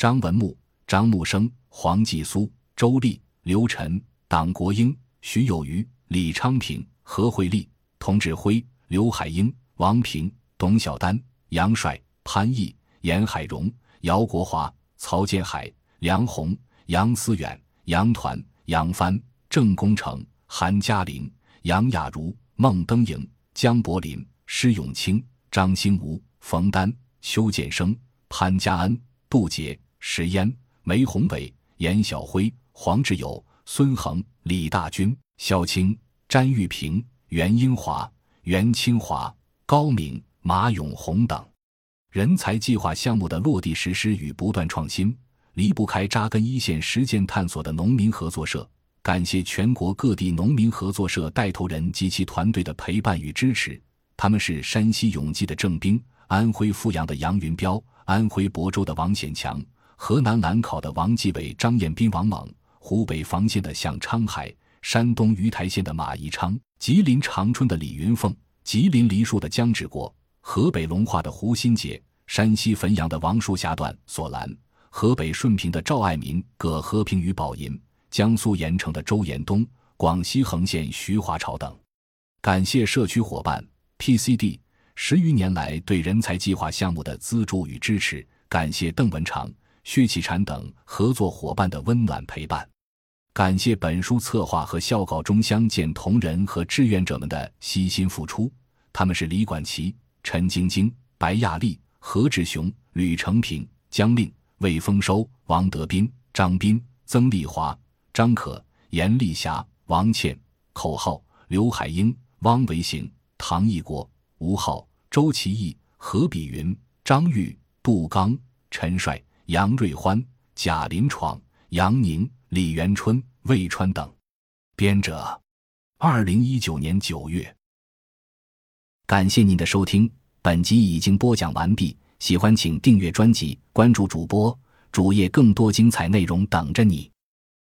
张文木、张木生、黄继苏、周立、刘晨、党国英、徐有余、李昌平、何惠丽、童志辉、刘海英、王平、董晓丹、杨帅、潘毅、严海荣、姚国华、曹建海、梁鸿、杨思远、杨团、杨帆、郑功成、韩嘉玲、杨雅茹、孟登莹、江柏林、施永清、张兴吴、冯丹、邱建生、潘家恩、杜杰。石嫣、梅宏伟、严小辉、黄志友、孙恒、李大军、肖青、詹玉平、袁英华、袁清华、高敏、马永红等人才计划项目的落地实施与不断创新，离不开扎根一线实践探索的农民合作社。感谢全国各地农民合作社带头人及其团队的陪伴与支持，他们是山西永济的郑兵、安徽阜阳的杨云彪、安徽亳州的王显强。河南兰考的王继伟、张彦斌、王猛，湖北房县的向昌海，山东鱼台县的马宜昌，吉林长春的李云凤，吉林梨树的姜志国，河北龙化的胡新杰，山西汾阳的王树霞、段索兰，河北顺平的赵爱民、葛和平与宝银，江苏盐城的周延东，广西横县徐华朝等。感谢社区伙伴 PCD 十余年来对人才计划项目的资助与支持，感谢邓文长。薛启禅等合作伙伴的温暖陪伴，感谢本书策划和校稿中相见同仁和志愿者们的悉心付出。他们是李管齐、陈晶晶、白亚丽、何志雄、吕成平、江令、魏丰收、王德斌、张斌、曾丽华、张可、严丽霞、王倩。口号：刘海英、汪维行、唐义国、吴浩、周其义、何比云、张玉、杜刚、陈帅。杨瑞欢、贾林闯、杨宁、李元春、魏川等，编者，二零一九年九月。感谢您的收听，本集已经播讲完毕。喜欢请订阅专辑，关注主播主页，更多精彩内容等着你。